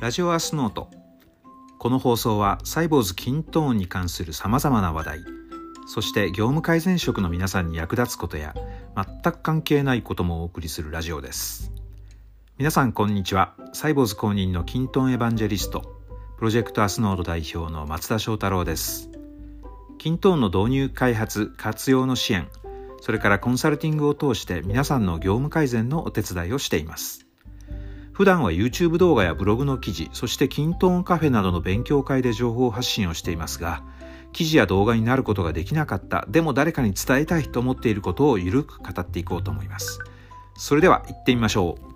ラジオアスノート。この放送はサイボーズキントーンに関するさまざまな話題そして業務改善職の皆さんに役立つことや全く関係ないこともお送りするラジオです。皆さんこんにちは。サイボーズ公認のキントーンエヴァンジェリストプロジェクトアスノード代表の松田翔太郎です。キントーンの導入開発活用の支援それからコンサルティングを通して皆さんの業務改善のお手伝いをしています。普段は YouTube 動画やブログの記事、そしてキントーンカフェなどの勉強会で情報発信をしていますが、記事や動画になることができなかった、でも誰かに伝えたいと思っていることをゆるく語っていこうと思います。それでは行ってみましょう。